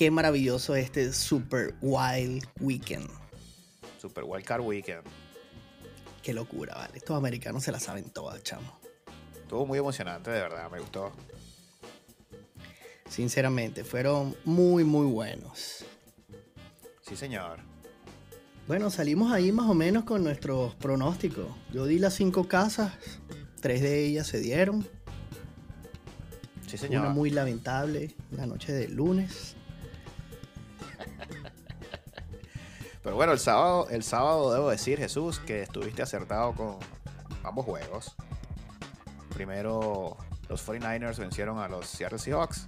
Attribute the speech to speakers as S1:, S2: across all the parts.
S1: Qué maravilloso este Super Wild Weekend.
S2: Super Wild Card Weekend.
S1: Qué locura, vale. Estos americanos se la saben todas, chamo.
S2: Estuvo muy emocionante, de verdad, me gustó.
S1: Sinceramente, fueron muy, muy buenos.
S2: Sí, señor.
S1: Bueno, salimos ahí más o menos con nuestros pronósticos. Yo di las cinco casas, tres de ellas se dieron.
S2: Sí, señor.
S1: Una muy lamentable, la noche del lunes.
S2: Pero bueno, el sábado, el sábado debo decir, Jesús, que estuviste acertado con ambos juegos. Primero, los 49ers vencieron a los Seattle Seahawks.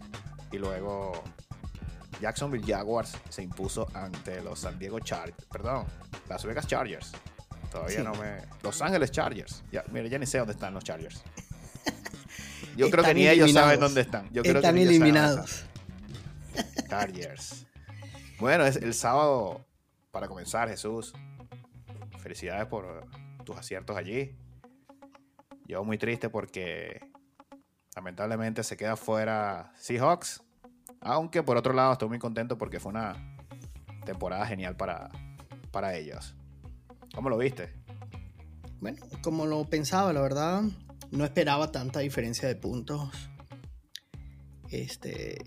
S2: Y luego, Jacksonville Jaguars se impuso ante los San Diego Chargers. Perdón, Las Vegas Chargers. Todavía
S1: Sí.
S2: no me. Los Ángeles Chargers. Ya, mira, ya ni sé dónde están los Chargers. Yo creo que ni ellos saben dónde están. Yo creo
S1: Están
S2: que ni ellos saben dónde
S1: eliminados.
S2: están. Chargers. Bueno, es el sábado para comenzar, Jesús. Felicidades por tus aciertos allí. Yo muy triste porque lamentablemente se queda fuera Seahawks. Aunque por otro lado estoy muy contento porque fue una temporada genial para, para ellos. ¿Cómo lo viste?
S1: Bueno, como lo pensaba, la verdad, no esperaba tanta diferencia de puntos. Este,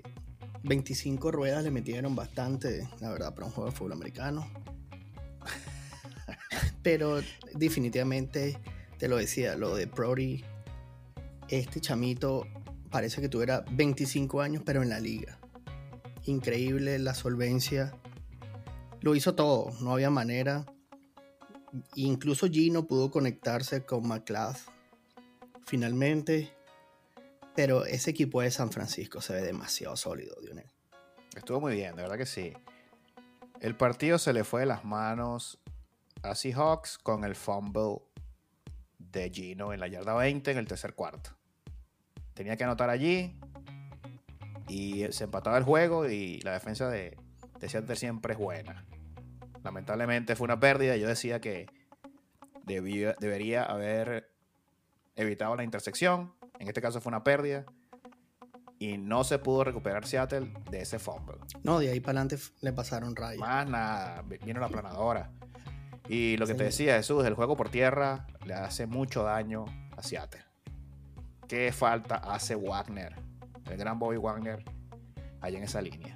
S1: 25 ruedas le metieron bastante, la verdad, para un juego de fútbol americano. Pero definitivamente, te lo decía, lo de Brody, este chamito parece que tuviera 25 años, pero en la liga. Increíble la solvencia. Lo hizo todo, no había manera. Incluso Gino pudo conectarse con McLeod finalmente. Pero ese equipo de San Francisco se ve demasiado sólido, Dionel.
S2: Estuvo muy bien, de verdad que sí. El partido se le fue de las manos a Seahawks con el fumble de Gino en la yarda 20 en el tercer cuarto. Tenía que anotar allí y se empataba el juego y la defensa de, de Seattle siempre es buena. Lamentablemente fue una pérdida. Yo decía que debía- debería haber evitado la intersección. En este caso fue una pérdida. Y no se pudo recuperar Seattle de ese fumble.
S1: No, de ahí para adelante le pasaron rayos.
S2: Más nada, vino la planadora. Y lo que
S1: Sí.
S2: te decía Jesús, el juego por tierra le hace mucho daño a Seattle. ¿Qué falta hace Wagner? El gran Bobby Wagner allá en esa línea.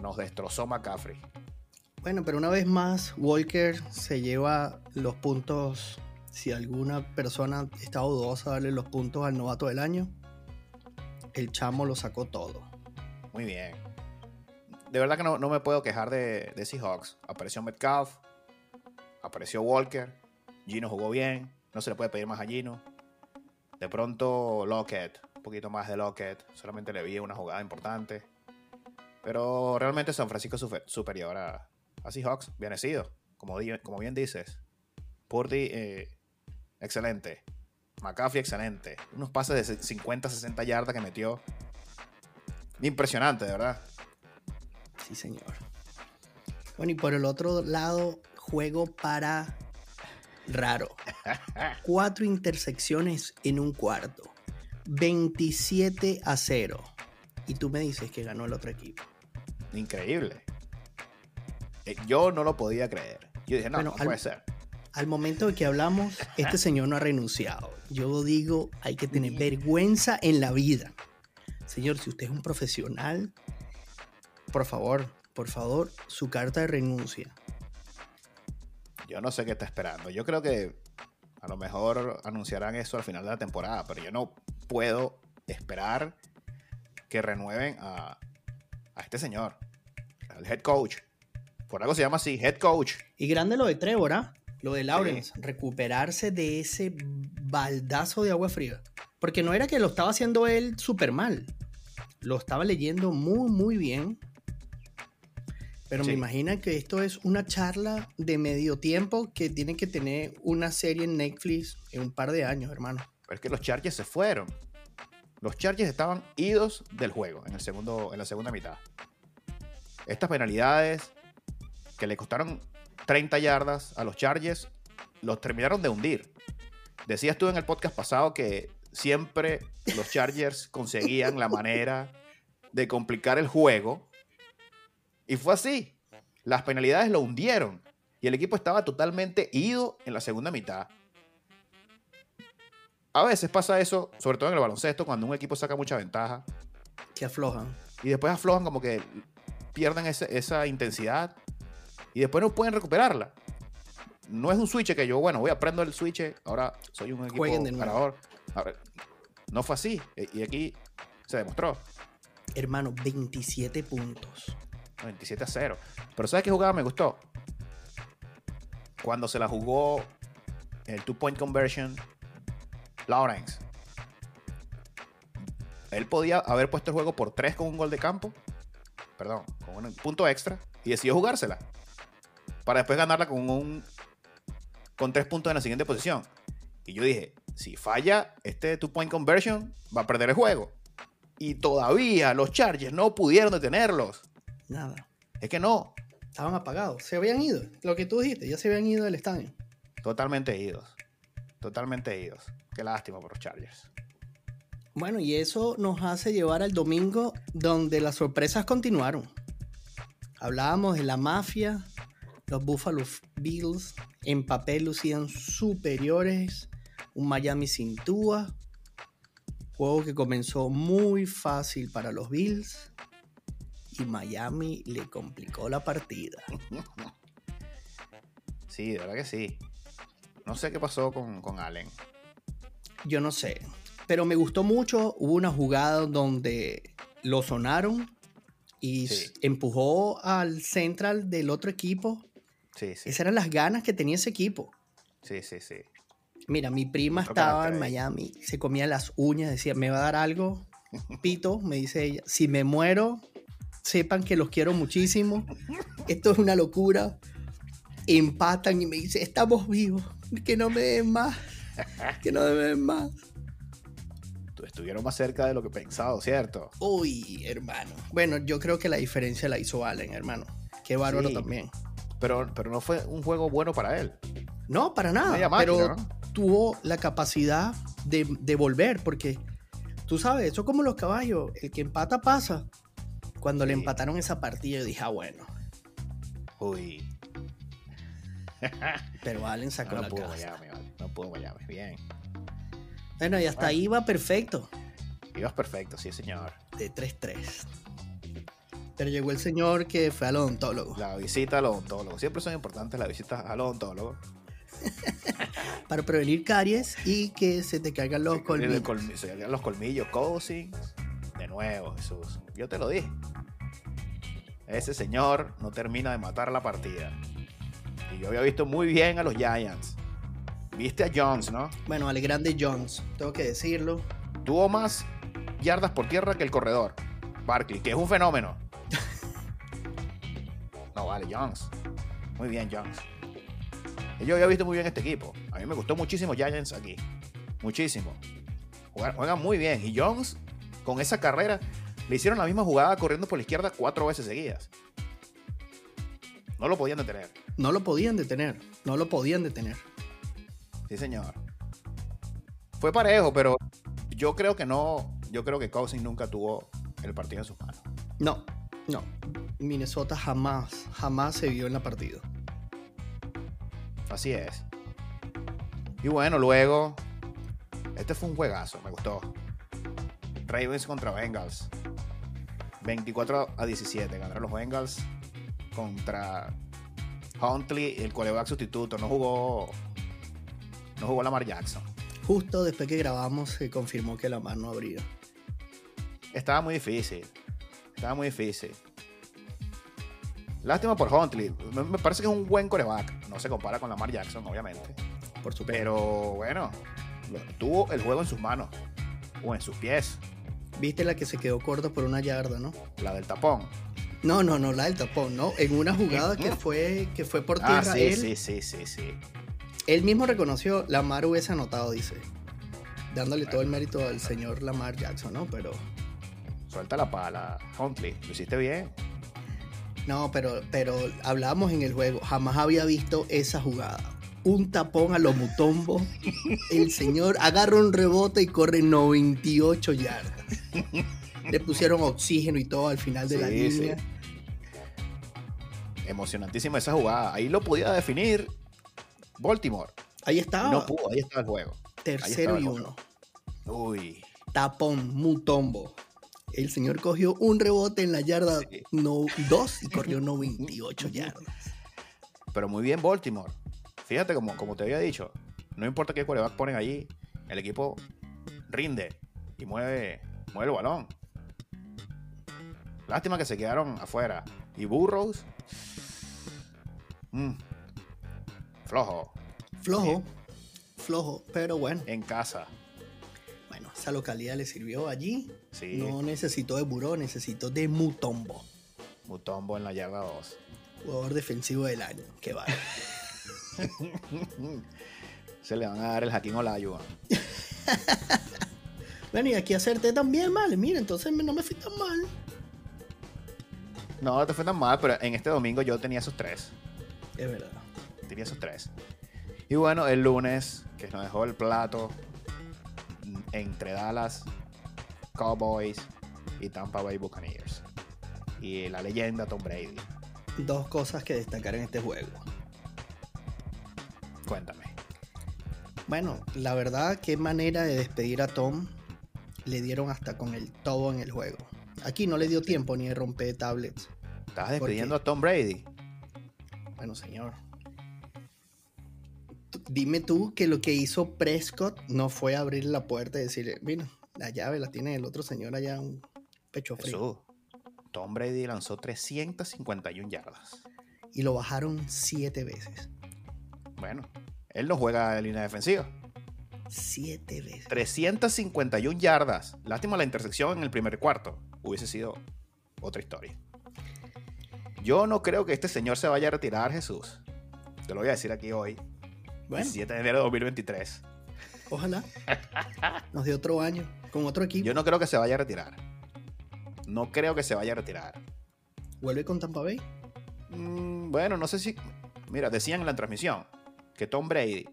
S2: Nos destrozó McCaffrey.
S1: Bueno, pero una vez más, Walker se lleva los puntos. Si alguna persona está dudosa darle los puntos al novato del año, el chamo lo sacó todo.
S2: Muy bien. De verdad que no, no me puedo quejar de, de Seahawks. Apareció Metcalf, apareció Walker, Gino jugó bien, no se le puede pedir más a Gino. De pronto Lockett, un poquito más de Lockett, solamente le vi una jugada importante. Pero realmente San Francisco es super- superior a, Seahawks, bien sido, como, como bien dices. Purdy, eh, excelente. McCaffrey, excelente. Unos pases de 50, 60 yardas que metió. Impresionante, de verdad.
S1: Sí, señor. Bueno, y por el otro lado, juego para raro. Cuatro intersecciones en un cuarto. 27 a 0. Y tú me dices que ganó el otro equipo.
S2: Increíble. Eh, yo no lo podía creer. Yo dije, no,
S1: Bueno,
S2: no
S1: al-
S2: puede ser.
S1: Al momento de que hablamos, este señor no ha renunciado. Yo digo, hay que tener vergüenza en la vida. Señor, si usted es un profesional, por favor, por favor, su carta de renuncia.
S2: Yo no sé qué está esperando. Yo creo que a lo mejor anunciarán eso al final de la temporada, pero yo no puedo esperar que renueven a, a este señor, al head coach. Por algo se llama así, head coach.
S1: Y grande lo de Trevor, ¿ah? Lo de Lawrence, recuperarse de ese baldazo de agua fría. Porque no era que lo estaba haciendo él súper mal. Lo estaba leyendo muy, muy bien. Pero
S2: Sí.
S1: me imagino que esto es una charla de medio tiempo que tiene que tener una serie en Netflix en un par de años, hermano.
S2: Pero es que los Chargers se fueron. Los Chargers estaban idos del juego en, el segundo, en la segunda mitad. Estas penalidades que le costaron 30 yardas a los Chargers los terminaron de hundir. Decías tú en el podcast pasado que siempre los Chargers conseguían la manera de complicar el juego. Y fue así. Las penalidades lo hundieron. Y el equipo estaba totalmente ido en la segunda mitad. A veces pasa eso, sobre todo en el baloncesto, cuando un equipo saca mucha ventaja
S1: Que aflojan.
S2: y después aflojan como que pierden ese- esa intensidad y después no pueden recuperarla. No es un switch que yo, bueno, voy a prendo el switch, ahora soy un equipo
S1: Jueguen de nuevo.
S2: ganador. Ahora, no fue así e- y aquí se demostró.
S1: Hermano, 27 puntos.
S2: 27 a 0. Pero ¿sabes qué jugada me gustó? Cuando se la jugó el two point conversion Lawrence. Él podía haber puesto el juego por 3 con un gol de campo. Perdón, con un punto extra. Y decidió jugársela. Para después ganarla con un. con 3 puntos en la siguiente posición. Y yo dije: si falla este two point conversion, va a perder el juego. Y todavía los Chargers no pudieron detenerlos.
S1: Nada.
S2: Es que no,
S1: Estaban apagados. Se habían ido. Lo que tú dijiste, ya se habían ido del estadio.
S2: totalmente idos. Totalmente idos. Qué lástima por los Chargers.
S1: Bueno, y eso nos hace llevar al domingo donde las sorpresas continuaron. Hablábamos de la mafia, los Buffalo Bills en papel lucían superiores, un Miami sin Tua, juego que comenzó muy fácil para los Bills y Miami le complicó la partida.
S2: Sí, de verdad que sí. No sé qué pasó con, con Allen.
S1: Yo no sé, pero me gustó mucho, hubo una jugada donde lo sonaron y
S2: Sí.
S1: empujó al central del otro equipo
S2: Sí, sí.
S1: Esas eran las ganas que tenía ese equipo.
S2: Sí, sí, sí.
S1: Mira, mi prima
S2: Otro
S1: estaba en. Miami, se comía las uñas, decía, me va a dar algo, pito, me dice ella. Si me muero, sepan que los quiero muchísimo. Esto es una locura. Empatan y me dice, estamos vivos, que no me den más, que no me den más.
S2: Estuvieron más cerca de lo que pensado, ¿cierto?
S1: Uy, hermano. Bueno, yo creo que la diferencia la hizo Allen, hermano. Qué bárbaro
S2: Sí.
S1: también.
S2: Pero, pero no fue un juego bueno para él.
S1: No, para nada.
S2: Máquina,
S1: pero
S2: ¿no?
S1: tuvo la capacidad de, de volver, porque tú sabes, eso es como los caballos, el que empata pasa. Cuando le empataron esa partida, yo dije, ah, bueno,
S2: Uy.
S1: pero Allen sacó
S2: No, no
S1: la
S2: pudo. Miami, vale. No pudo Miami. Bien.
S1: Bueno, y hasta
S2: Bueno.
S1: ahí va perfecto,
S2: Ibas perfecto, sí, señor.
S1: de 3-3. Pero llegó el señor que fue al odontólogo
S2: La visita al odontólogo. Siempre son importantes las visitas al odontólogo.
S1: para prevenir caries y que se te caigan los colmillos.
S2: colmi- se llegan los colmillos, coaching. De nuevo, Jesús. Yo te lo dije. Ese señor no termina de matar la partida. Y yo había visto muy bien a los Giants. Viste a Jones, ¿no?
S1: Bueno, al grande Jones, tengo que decirlo.
S2: Tuvo más yardas por tierra que el corredor. Barkley, que es un fenómeno. Vale, Jones. Muy bien, Jones. Yo había visto muy bien este equipo. A mí me gustó muchísimo Giants aquí. Muchísimo. Juegan, juegan muy bien. Y Jones, con esa carrera, le hicieron la misma jugada corriendo por la izquierda cuatro veces seguidas. No lo podían detener.
S1: No lo podían detener, no lo podían detener.
S2: Sí, señor. Fue parejo, pero yo creo que no. Yo creo que Cousins nunca tuvo el partido en sus manos.
S1: No, no. Minnesota jamás, jamás se vio en la partida.
S2: Así es. Y bueno, luego. Este fue un juegazo, me gustó. Ravens contra Bengals. 24 a 17. Ganaron los Bengals contra Huntley, el coreback sustituto. No jugó. No jugó Lamar Jackson.
S1: Justo después que grabamos se confirmó que la mano no abría.
S2: Estaba muy difícil. Estaba muy difícil. Lástima por Huntley. Me, me parece que es un buen coreback. No se compara con Lamar Jackson, obviamente.
S1: Por supuesto.
S2: Pero bueno, lo- tuvo el juego en sus manos. O en sus pies.
S1: Viste la que se quedó corta por una yarda, ¿no?
S2: La del tapón.
S1: No, no, no, la del tapón, no. En una jugada que fue, que fue por
S2: Ah,
S1: tierra,
S2: sí,
S1: él,
S2: sí, sí, sí, sí.
S1: él mismo reconoció, Lamar hubiese anotado, dice. Dándole todo el mérito al señor Lamar Jackson, ¿no? Pero.
S2: Suelta la pala, Huntley. Lo hiciste bien.
S1: No, pero, pero hablábamos en el juego. Jamás había visto esa jugada. Un tapón a lo mutombo. El señor agarra un rebote y corre 98 yardas. Le pusieron oxígeno y todo al final de la
S2: Sí, sí.
S1: línea.
S2: Emocionantísima esa jugada. Ahí lo podía definir Baltimore.
S1: Ahí estaba.
S2: no pudo, ahí está el juego.
S1: tercero y
S2: estaba
S1: uno.
S2: Uy.
S1: Tapón, mutombo. El señor cogió un rebote en la yarda
S2: Sí.
S1: no, 2 y corrió 98 yardas.
S2: Pero muy bien Baltimore. Fíjate como, como te había dicho. No importa qué quarterback ponen allí. El equipo rinde y mueve, mueve el balón. Lástima que se quedaron afuera. Y Burrows. mm, flojo.
S1: Flojo, flojo, pero bueno.
S2: En casa.
S1: Esa localidad le sirvió allí.
S2: Sí.
S1: No necesitó de Buró, necesitó de Mutombo.
S2: Mutombo en la yarda 2.
S1: Jugador defensivo del año. Qué vale.
S2: Se le van a dar el Jaquín Olajuwon.
S1: bueno, y aquí acerté también, vale. Mira, entonces no me fui tan mal.
S2: No te fue tan mal, pero en este domingo yo tenía esos tres.
S1: Es verdad.
S2: Tenía esos tres. Y bueno, el lunes, que nos dejó el plato entre Dallas, Cowboys y Tampa Bay Buccaneers. Y la leyenda Tom Brady.
S1: Dos cosas que destacar en este juego.
S2: Cuéntame.
S1: Bueno, la verdad, qué manera de despedir a Tom. Le dieron hasta con el todo en el juego. Aquí no le dio tiempo ni de romper tablets.
S2: ¿Estás
S1: ¿Por
S2: despidiendo a Tom Brady?
S1: Bueno, señor. Dime tú que lo que hizo Prescott no fue abrir la puerta y decirle, mira, la llave la tiene el otro señor allá, un pecho frío.
S2: Jesús. Tom Brady lanzó 351 yardas.
S1: Y lo bajaron siete veces.
S2: Bueno, él no juega en línea defensiva.
S1: Siete veces.
S2: 351 yardas. Lástima la intersección en el primer cuarto. Hubiese sido otra historia. Yo no creo que este señor se vaya a retirar, Jesús. Te lo voy a decir aquí hoy,
S1: Bueno,
S2: 17 de enero de 2023.
S1: ojalá. Nos dio otro año con otro equipo.
S2: Yo no creo que se vaya a retirar. No creo que se vaya a retirar.
S1: Vuelve con Tampa Bay.
S2: Mm, bueno, no sé si. Mira, decían en la transmisión que Tom Brady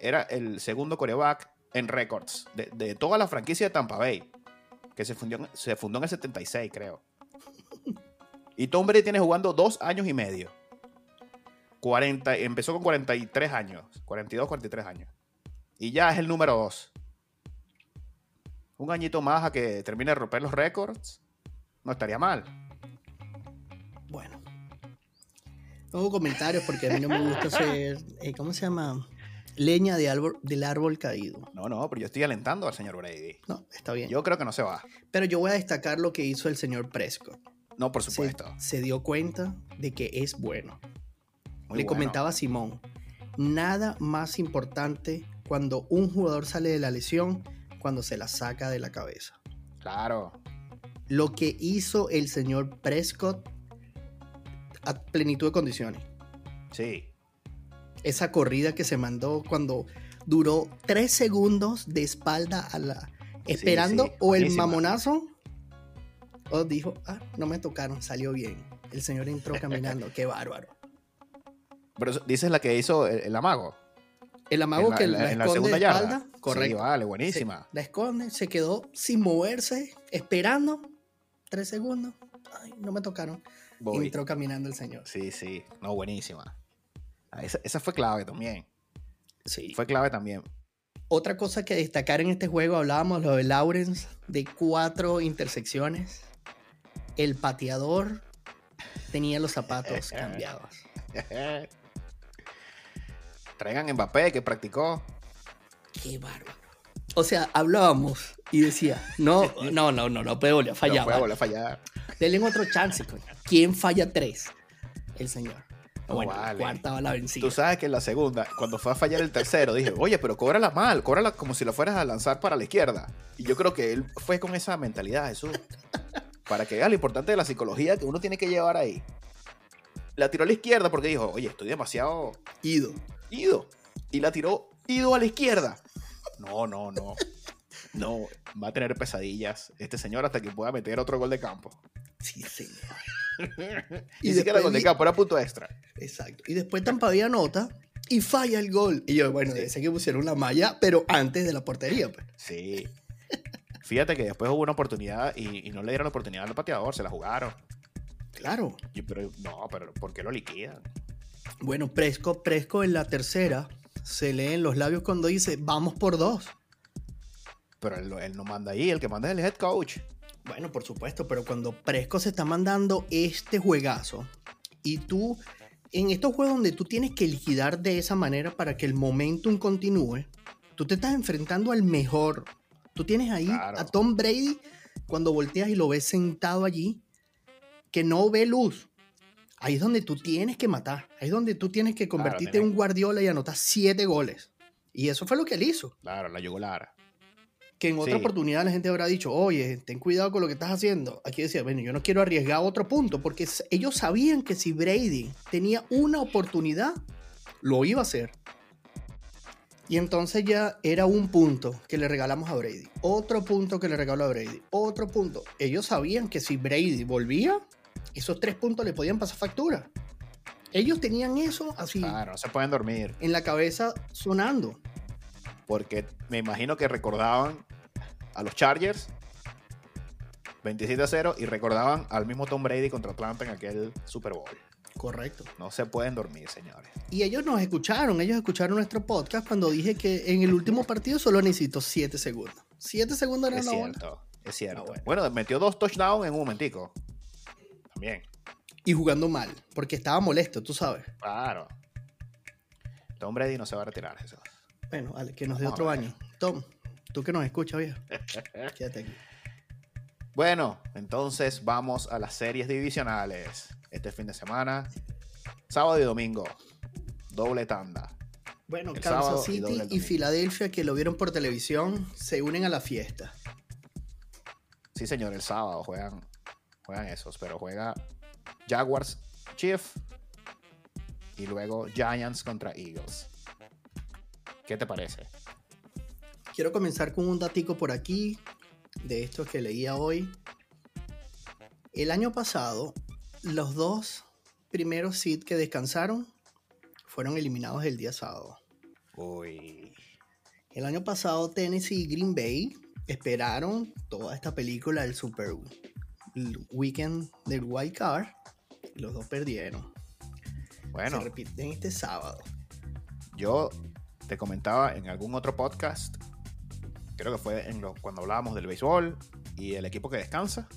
S2: era el segundo coreback en récords de, de toda la franquicia de Tampa Bay, que se fundó, se fundó en el 76, creo. Y Tom Brady tiene jugando dos años y medio. 40, empezó con 43 años, 42, 43 años. Y ya es el número 2. Un añito más a que termine de romper los récords, no estaría mal.
S1: Bueno. No hubo comentarios porque a mí no me gusta ser, eh, ¿cómo se llama? Leña de árbol, del árbol caído.
S2: No, no, pero yo estoy alentando al señor Brady.
S1: No, está bien.
S2: Yo creo que no se va.
S1: Pero yo voy a destacar lo que hizo el señor Prescott.
S2: No, por
S1: Se,
S2: supuesto.
S1: se dio cuenta de que es bueno.
S2: Muy
S1: Le
S2: bueno.
S1: comentaba a Simón, nada más importante cuando un jugador sale de la lesión, cuando se la saca de la cabeza.
S2: Claro.
S1: Lo que hizo el señor Prescott a plenitud de condiciones.
S2: Sí.
S1: esa corrida que se mandó cuando duró tres segundos de espalda a la esperando
S2: sí,
S1: o el mamonazo o dijo ah no me tocaron salió bien el señor entró caminando qué bárbaro
S2: Pero dices la que hizo el, el amago.
S1: el amago
S2: la-
S1: que la,
S2: la, en la
S1: esconde
S2: segunda
S1: de
S2: yarda.
S1: espalda
S2: Sí,
S1: correcto
S2: vale, buenísima.
S1: Se- la esconde se quedó sin moverse esperando tres segundos ay no me tocaron
S2: Voy.
S1: entró caminando el señor
S2: Sí, sí. No, buenísima. Ah, Esa, esa fue clave también.
S1: sí
S2: Fue clave también.
S1: Otra cosa que destacar en este juego, hablábamos lo de Lawrence, de cuatro intersecciones. El pateador tenía los zapatos cambiados.
S2: Traigan Mbappé que practicó.
S1: Qué bárbaro. O sea, hablábamos y decía, no, no, no, no, no puede volver a fallar.
S2: no puede volver a fallar.
S1: Denle otro chance, coño. ¿Quién falla tres? El señor.
S2: No
S1: bueno, la
S2: vale.
S1: cuarta va la vencida.
S2: Tú sabes que en la segunda, cuando fue a fallar el tercero, dije, oye, pero cóbrala mal, cóbrala como si lo fueras a lanzar para la izquierda. Y yo creo que él fue con esa mentalidad, Jesús. para que veas lo importante de la psicología que uno tiene que llevar ahí. La tiró a la izquierda porque dijo, oye, estoy demasiado
S1: Ido.
S2: ido. Y la tiró ido a la izquierda. No, no, no. No, va a tener pesadillas este señor hasta que pueda meter otro gol de campo.
S1: Sí, señor.
S2: Y
S1: Y
S2: siquiera
S1: después
S2: gol de campo, era punto extra.
S1: Exacto. Y después Tampa Bay anota y falla el gol. Y yo, bueno,
S2: Sí.
S1: que pusieron la malla, pero antes de la portería. Pues.
S2: Sí. Fíjate que después hubo una oportunidad y, y no le dieron la oportunidad al pateador, se la jugaron.
S1: Claro.
S2: Pero no, pero ¿por qué lo liquidan?
S1: Bueno, Presco, Presco en la tercera se lee en los labios cuando dice, vamos por dos.
S2: Pero él, él no manda ahí, el que manda es el head coach.
S1: Bueno, por supuesto, pero cuando Presco se está mandando este juegazo y tú, en estos juegos donde tú tienes que liquidar de esa manera para que el momentum continúe, tú te estás enfrentando al mejor. Tú tienes ahí
S2: Claro.
S1: a Tom Brady cuando volteas y lo ves sentado allí, que no ve luz. Ahí es donde tú tienes que matar. Ahí es donde tú tienes que convertirte en un Guardiola y anotar siete goles. Y eso fue lo que él hizo.
S2: Claro, la yugular.
S1: Que en otra
S2: Sí.
S1: oportunidad la gente habrá dicho, oye, ten cuidado con lo que estás haciendo. Aquí decía, bueno, yo no quiero arriesgar otro punto, porque ellos sabían que si Brady tenía una oportunidad, lo iba a hacer. Y entonces ya era un punto que le regalamos a Brady, otro punto que le regaló a Brady, otro punto. Ellos sabían que si Brady volvía, esos tres puntos le podían pasar factura. Ellos tenían eso así
S2: Claro, no se pueden dormir.
S1: en la cabeza sonando.
S2: Porque me imagino que recordaban a los Chargers 27 a 0 y recordaban al mismo Tom Brady contra Atlanta en aquel Super Bowl.
S1: Correcto.
S2: No se pueden dormir, señores.
S1: Y ellos nos escucharon, ellos escucharon nuestro podcast cuando dije que en el último partido solo necesito 7 segundos. 7 segundos era
S2: Es
S1: bola.
S2: cierto, es cierto.
S1: Ah, bueno.
S2: bueno. metió dos touchdowns en un momentico. También,
S1: Y jugando mal, porque estaba molesto, tú sabes.
S2: claro. Tom Brady no se va a retirar, Jesús.
S1: Bueno, vale, que nos dé otro año. Tom, tú que nos escuchas, viejo. Quédate aquí.
S2: Bueno, entonces vamos a las series divisionales. Este fin de semana, sábado y domingo, doble tanda.
S1: Bueno,
S2: El
S1: Kansas
S2: y
S1: City y. Filadelfia, que lo vieron por televisión, se unen a la fiesta.
S2: Sí, señor, el sábado juegan, juegan esos, pero juega Jaguars Chief y luego Giants contra Eagles. ¿Qué te parece?
S1: Quiero comenzar con un datico por aquí, de estos que leía hoy. El año pasado, los dos primeros seed que descansaron fueron eliminados el día sábado.
S2: Uy.
S1: El año pasado, Tennessee y Green Bay esperaron toda esta película del Super Weekend del Wild Card y los dos perdieron.
S2: Bueno,
S1: Se repiten este sábado.
S2: yo te comentaba en algún otro podcast, creo que fue en lo- cuando hablábamos del béisbol y el equipo que descansa,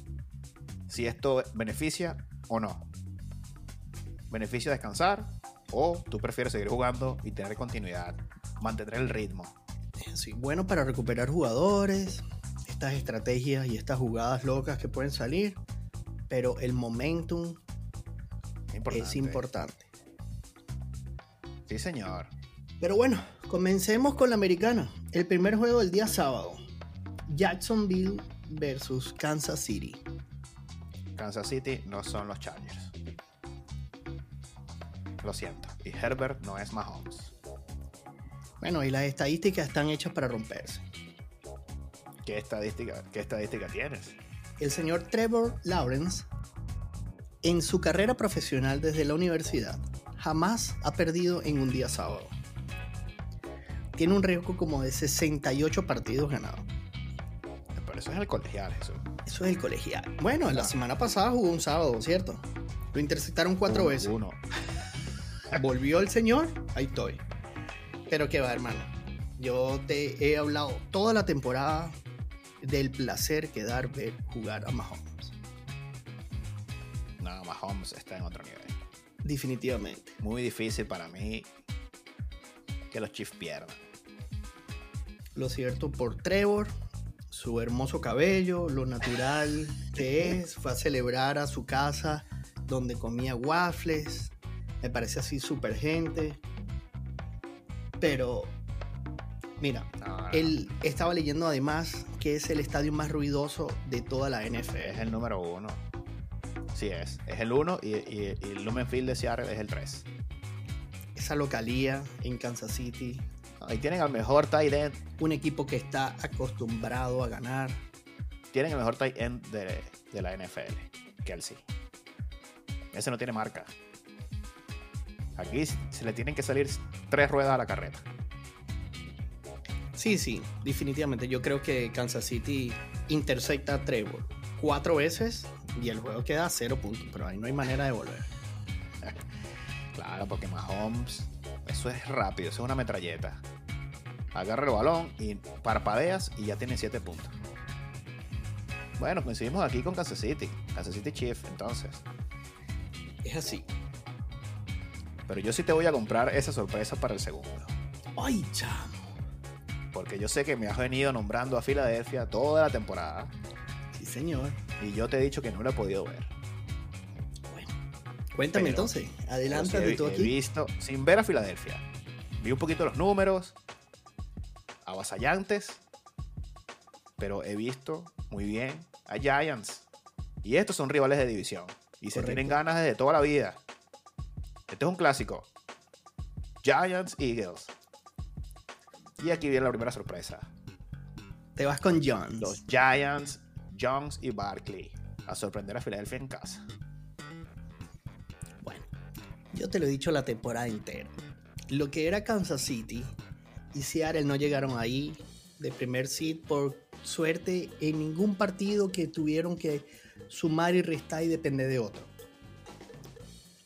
S2: si esto beneficia o no. ¿Beneficia descansar o tú prefieres seguir jugando y tener continuidad, mantener el ritmo?
S1: Sí, bueno para recuperar jugadores, estas estrategias y estas jugadas locas que pueden salir, pero el momentum
S2: Es importante.
S1: es importante.
S2: Sí, señor.
S1: Pero bueno, comencemos con la americana. El primer juego del día sábado. Jacksonville versus Kansas City.
S2: Kansas City no son los Chargers. Lo siento. Y Herbert no es Mahomes.
S1: Bueno, y las estadísticas están hechas para romperse.
S2: ¿Qué estadística, qué estadística tienes?
S1: El señor Trevor Lawrence, en su carrera profesional desde la universidad, jamás ha perdido en un día sábado. Tiene un récord como de 68 partidos ganados.
S2: Pero eso es el colegial, eso.
S1: Eso es el colegial. Bueno, la
S2: Ah.
S1: semana pasada jugó un sábado, ¿cierto? Lo interceptaron cuatro
S2: Uno,
S1: veces.
S2: Uno.
S1: Volvió el señor, ahí estoy. Pero qué va, hermano. Yo te he hablado toda la temporada del placer que dar ver jugar a Mahomes.
S2: No, Mahomes está en otro nivel.
S1: Definitivamente.
S2: Muy difícil para mí que los Chiefs pierdan.
S1: Lo cierto por Trevor, su hermoso cabello, lo natural que es. Fue a celebrar a su casa donde comía waffles. Me parece así súper gente. Pero, mira,
S2: No, no, no.
S1: Él estaba leyendo además que es el estadio más ruidoso de toda la NFL.
S2: Es el número uno. Sí es. Es el uno y, y, y Lumen Field de Seattle es el 3.
S1: Esa localía en Kansas City.
S2: Ahí tienen al mejor tight end.
S1: Un equipo que está acostumbrado a ganar.
S2: Tienen el mejor tight end de, de la NFL. Kelsey. Ese no tiene marca. Aquí se le tienen que salir tres ruedas a la carreta.
S1: Sí, sí, definitivamente. Yo creo que Kansas City intersecta a Trevor cuatro veces y el juego queda a cero puntos, pero ahí no hay manera de volver.
S2: Claro, porque Mahomes, eso es rápido, eso es una metralleta. Agarra el balón y parpadeas y ya tiene siete puntos. Bueno, coincidimos aquí con Kansas City, Kansas City Chief, entonces.
S1: Es así.
S2: Pero yo sí te voy a comprar esa sorpresa para el segundo.
S1: Ay, chamo.
S2: Porque yo sé que me has venido nombrando a Filadelfia toda la temporada.
S1: Sí, señor.
S2: Y yo te he dicho que no lo he podido ver.
S1: Bueno, cuéntame
S2: Pero-
S1: entonces. Adelante de
S2: he,
S1: tú
S2: he
S1: aquí.
S2: visto, sin ver a Filadelfia, vi un poquito los números, avasallantes, pero he visto muy bien a Giants. Y estos son rivales de división. Y se tienen ganas desde toda la vida. Este es un clásico. Giants Eagles. Y aquí viene la primera sorpresa.
S1: Te vas con Jones.
S2: Los Giants, Jones y Barkley. A sorprender a Filadelfia en casa.
S1: Bueno, yo te lo he dicho la temporada entera. Lo que era Kansas City y Seattle no llegaron ahí de primer seed por suerte en ningún partido que tuvieron que sumar y restar y depender de otro.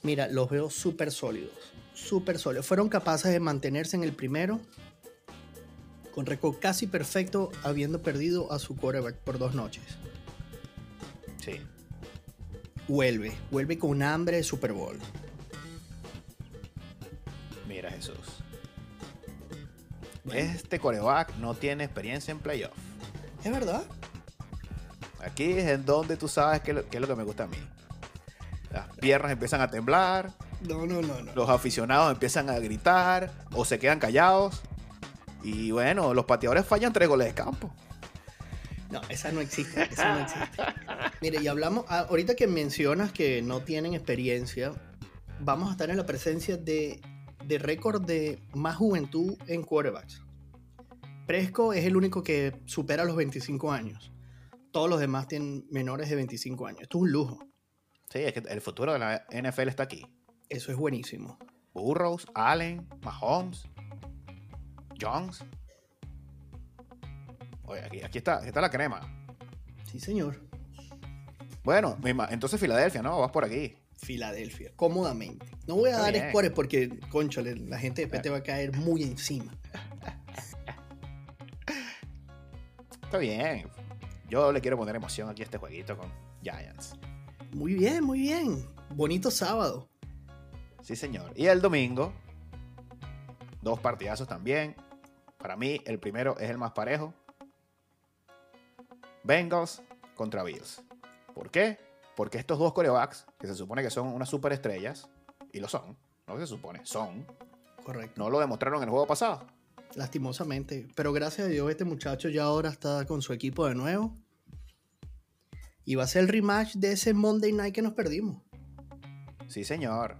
S1: Mira, los veo súper sólidos, súper sólidos. Fueron capaces de mantenerse en el primero con récord casi perfecto habiendo perdido a su quarterback por dos noches.
S2: Sí.
S1: Vuelve, vuelve con hambre de Super Bowl.
S2: Mira Jesús.
S1: Bueno.
S2: Este coreback no tiene experiencia en playoff.
S1: ¿Es verdad?
S2: Aquí es en donde tú sabes qué, es lo- qué es lo que me gusta a mí. Las piernas empiezan a temblar,
S1: No, no, no, no.
S2: los aficionados empiezan a gritar o se quedan callados. Y bueno, los pateadores fallan tres goles de campo.
S1: No, esa no existe, esa no existe. Mire, y hablamos, ah, ahorita que mencionas que no tienen experiencia, vamos a estar en la presencia de, de récord de más juventud en quarterbacks. Presco es el único que supera los 25 años. Todos los demás tienen menores de 25 años. Esto es un lujo.
S2: Sí, es que el futuro de la NFL está aquí.
S1: Eso es buenísimo.
S2: Burrows, Allen, Mahomes, Jones. Oye, aquí, aquí está, aquí está la crema.
S1: Sí, señor.
S2: Bueno, entonces Filadelfia, ¿no? Vas por aquí.
S1: Filadelfia, cómodamente. No voy a
S2: Está
S1: dar
S2: bien.
S1: scores porque, conchole, la gente después te va a caer muy encima.
S2: Está bien. Yo le quiero poner emoción aquí a este jueguito con Giants.
S1: Muy bien, muy bien. Bonito sábado.
S2: Sí, señor. Y el domingo, dos partidazos también. Para mí, el primero es el más parejo. Bengals contra Bills. ¿Por qué? Porque estos dos corebacks, que se supone que son unas superestrellas, y lo son, no se supone, son,
S1: Correcto.
S2: no lo demostraron en el juego pasado.
S1: Lastimosamente. Pero gracias a Dios este muchacho ya ahora está con su equipo de nuevo. Y va a ser el rematch de ese Monday Night que nos perdimos.
S2: Sí, señor.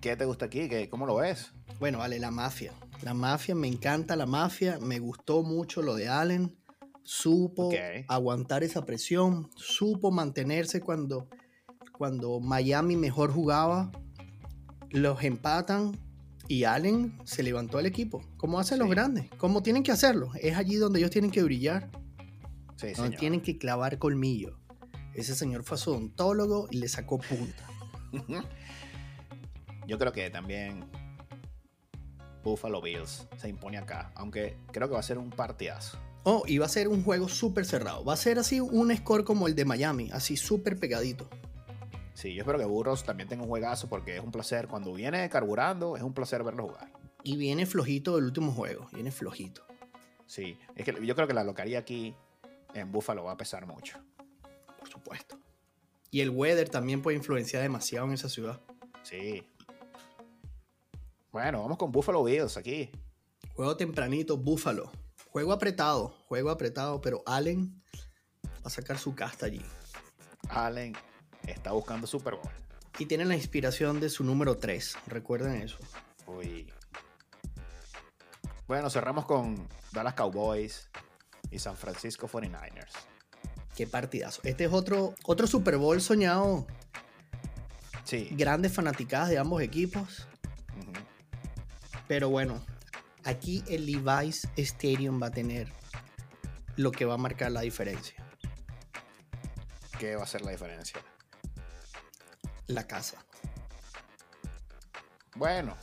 S2: ¿Qué te gusta aquí? ¿Qué, ¿Cómo lo ves?
S1: Bueno, vale, la mafia. La mafia, me encanta la mafia. Me gustó mucho lo de Allen. Supo aguantar esa presión. Supo mantenerse cuando, cuando Miami mejor jugaba. Los empatan y Allen se levantó al equipo. Como hacen los grandes. Como tienen que hacerlo. Es allí donde ellos tienen que brillar.
S2: Sí,
S1: donde
S2: señor.
S1: tienen que clavar colmillo. Ese señor fue a su odontólogo y le sacó punta.
S2: Yo creo que también Buffalo Bills se impone acá, aunque creo que va a ser un partidazo.
S1: Oh, y va a ser un juego súper cerrado. Va a ser así un score como el de Miami, así súper pegadito.
S2: Sí, yo espero que Burros también tenga un juegazo porque es un placer, cuando viene carburando, es un placer verlo jugar.
S1: Y viene flojito el último juego, viene flojito.
S2: Sí, es que yo creo que la localía aquí en Buffalo va a pesar mucho.
S1: Por supuesto. Y el weather también puede influenciar demasiado en esa ciudad.
S2: Sí. Bueno, vamos con Buffalo Bills aquí.
S1: Juego tempranito, Buffalo. Juego apretado, juego apretado, pero Allen va a sacar su casta allí.
S2: Allen está buscando Super Bowl.
S1: Y tiene la inspiración de su número 3, recuerden eso.
S2: Uy. Bueno, cerramos con Dallas Cowboys y San Francisco 49ers.
S1: Qué partidazo. Este es otro, otro Super Bowl soñado.
S2: Sí.
S1: Grandes fanaticadas de ambos equipos. Pero bueno, aquí el Levi's Stadium va a tener lo que va a marcar la diferencia.
S2: ¿Qué va a ser la diferencia?
S1: La casa.
S2: Bueno,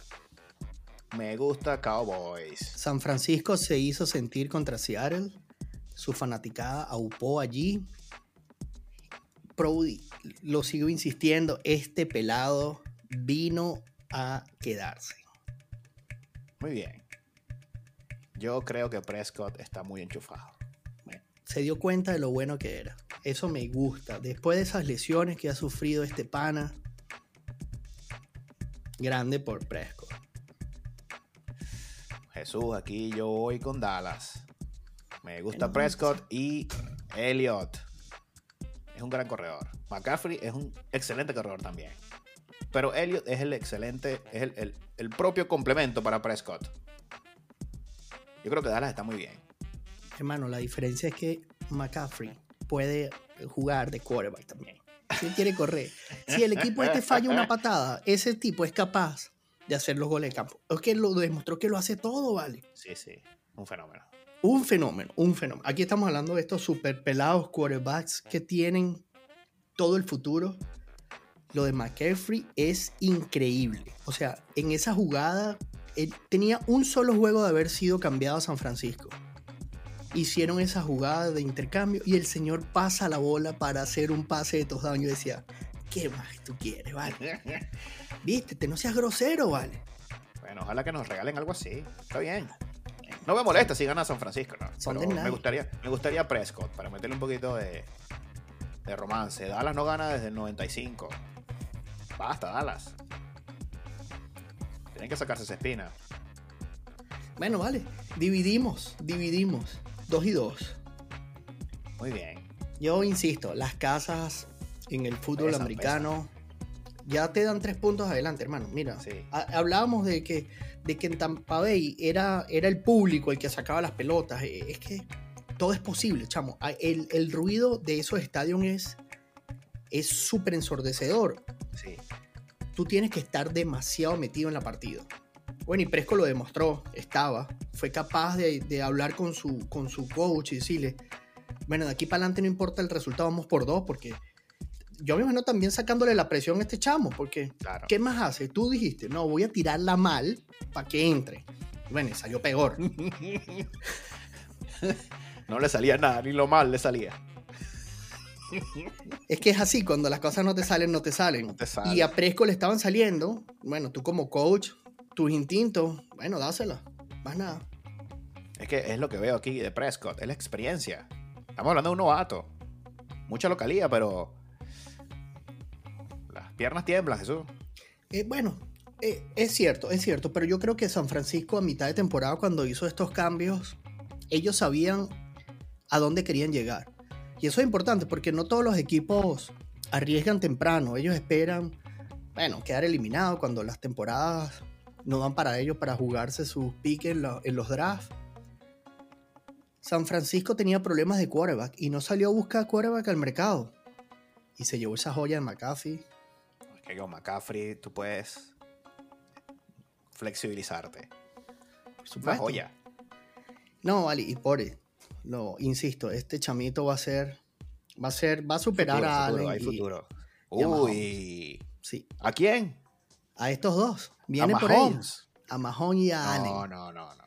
S2: me gusta Cowboys.
S1: San Francisco se hizo sentir contra Seattle. Su fanaticada aupó allí. Brody, lo sigo insistiendo, este pelado vino a quedarse.
S2: Muy bien. Yo creo que Prescott está muy enchufado.
S1: Bueno, se dio cuenta de lo bueno que era. Eso me gusta. Después de esas lesiones que ha sufrido este pana, grande por Prescott.
S2: Jesús, aquí yo voy con Dallas. Me gusta Prescott y Elliott. Es un gran corredor. McCaffrey es un excelente corredor también. Pero Elliott es el excelente, es el, el- el propio complemento para Prescott. Yo creo que Dallas está muy bien.
S1: Hermano, la diferencia es que McCaffrey puede jugar de quarterback también. Si él quiere correr. Si el equipo este falla una patada, ese tipo es capaz de hacer los goles de campo. Es que lo demostró que lo hace todo, ¿vale?
S2: Sí, sí. Un fenómeno.
S1: Un fenómeno, un fenómeno. Aquí estamos hablando de estos super pelados quarterbacks que tienen todo el futuro. Lo de McCaffrey es increíble. O sea, en esa jugada, él tenía un solo juego de haber sido cambiado a San Francisco. Hicieron esa jugada de intercambio y el señor pasa la bola para hacer un pase de touchdown. Yo decía, ¿qué más tú quieres, vale? Vístete, no seas grosero, vale.
S2: Bueno, ojalá que nos regalen algo así. Está bien. No me molesta si gana San Francisco, ¿no?
S1: Son
S2: Pero
S1: de
S2: me gustaría, me gustaría Prescott para meterle un poquito de, de romance. Dallas no gana desde el 95. Basta, Dallas. Tienen que sacarse esa espina.
S1: Bueno, vale. Dividimos, dividimos. Dos y dos.
S2: Muy bien.
S1: Yo insisto, las casas en el fútbol americano ya te dan tres puntos adelante, hermano. Mira,
S2: Sí.
S1: hablábamos de que, de que en Tampa Bay era, era el público el que sacaba las pelotas. Eh, Es que todo es posible, chamo. Ah, El, el ruido de esos estadios es es súper ensordecedor.
S2: Sí.
S1: Tú tienes que estar demasiado metido en la partida. Bueno, y Presco lo demostró, estaba, fue capaz de, de hablar con su, con su coach y decirle, bueno, de aquí para adelante no importa el resultado, vamos por dos, porque yo me imagino también sacándole la presión a este chamo, porque
S2: Claro.
S1: ¿qué más hace? Tú dijiste, no, voy a tirarla mal para que entre. Bueno, y salió peor.
S2: No le salía nada, ni lo mal le salía.
S1: Es que es así, cuando las cosas no te salen, no te salen.
S2: No te sale.
S1: Y a Presco le estaban saliendo, bueno, tú como coach, tus instintos, bueno, dásela, más nada.
S2: Es que es lo que veo aquí de Prescott, es la experiencia. Estamos hablando de un novato. Mucha localía, pero. Las piernas tiemblan, Jesús.
S1: Eh, bueno, eh, es cierto, es cierto, pero yo creo que San Francisco a mitad de temporada cuando hizo estos cambios, ellos sabían a dónde querían llegar. Y eso es importante porque no todos los equipos arriesgan temprano, ellos esperan, bueno, quedar eliminados cuando las temporadas no dan para ellos para jugarse sus piques en, lo- en los drafts. San Francisco tenía problemas de quarterback y no salió a buscar quarterback al mercado. Y se llevó esa joya de McAfee.
S2: Es que con McCaffrey tú puedes flexibilizarte.
S1: Por
S2: Es una joya.
S1: No, vale, y por no, insisto, este chamito va a ser, va a ser, va a superar
S2: Futuro,
S1: a
S2: futuro,
S1: Allen
S2: hay
S1: y-
S2: futuro.
S1: y a
S2: Uy.
S1: sí,
S2: ¿A quién?
S1: a estos dos. Viene
S2: a
S1: por
S2: Mahomes.
S1: ellos. A Mahomes y a
S2: No,
S1: Allen.
S2: no, no, no.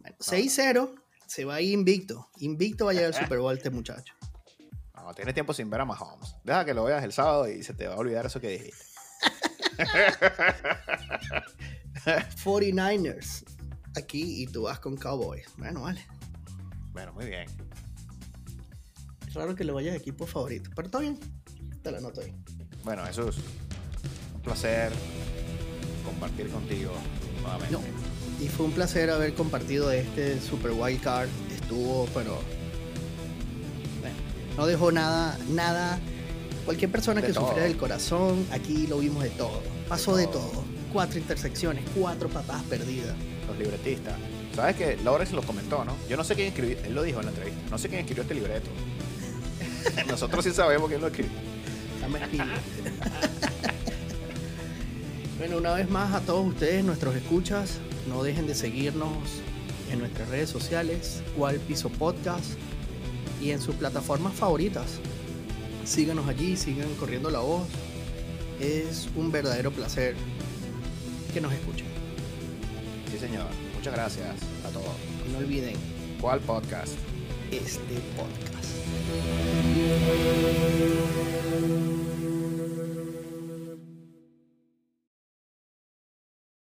S1: Bueno, 6-0, se va a ir invicto. Invicto va a llegar al Super Bowl este muchacho.
S2: No, tienes tiempo sin ver a Mahomes. Deja que lo veas el sábado y se te va a olvidar eso que dijiste.
S1: 49ers. Aquí y tú vas con Cowboys. Bueno, vale.
S2: Bueno, muy bien.
S1: Es raro que le vayas a equipo favorito, pero está bien. Te la noto ahí.
S2: Bueno, Jesús, un placer compartir contigo nuevamente.
S1: No. Y fue un placer haber compartido este Super Wild Card. Estuvo, pero. bueno, no dejó nada, nada. Cualquier persona
S2: De
S1: que
S2: todo.
S1: sufriera del corazón, aquí lo vimos de todo. Pasó de
S2: todo.
S1: todo. Cuatro intersecciones, cuatro patadas perdidas.
S2: Los libretistas. ¿Sabes que Lawrence lo comentó, no? Yo no sé quién escribió, él lo dijo en la entrevista, no sé quién escribió este libreto. Nosotros sí sabemos quién lo escribió.
S1: Dame bueno, una vez más a todos ustedes, nuestros escuchas, no dejen de seguirnos en nuestras redes sociales, cual piso podcast y en sus plataformas favoritas. Síganos allí, sigan corriendo la voz. Es un verdadero placer que nos escuchen.
S2: Sí, señor. Muchas gracias a todos.
S1: Y no olviden
S2: ¿Cuál podcast?
S1: este podcast.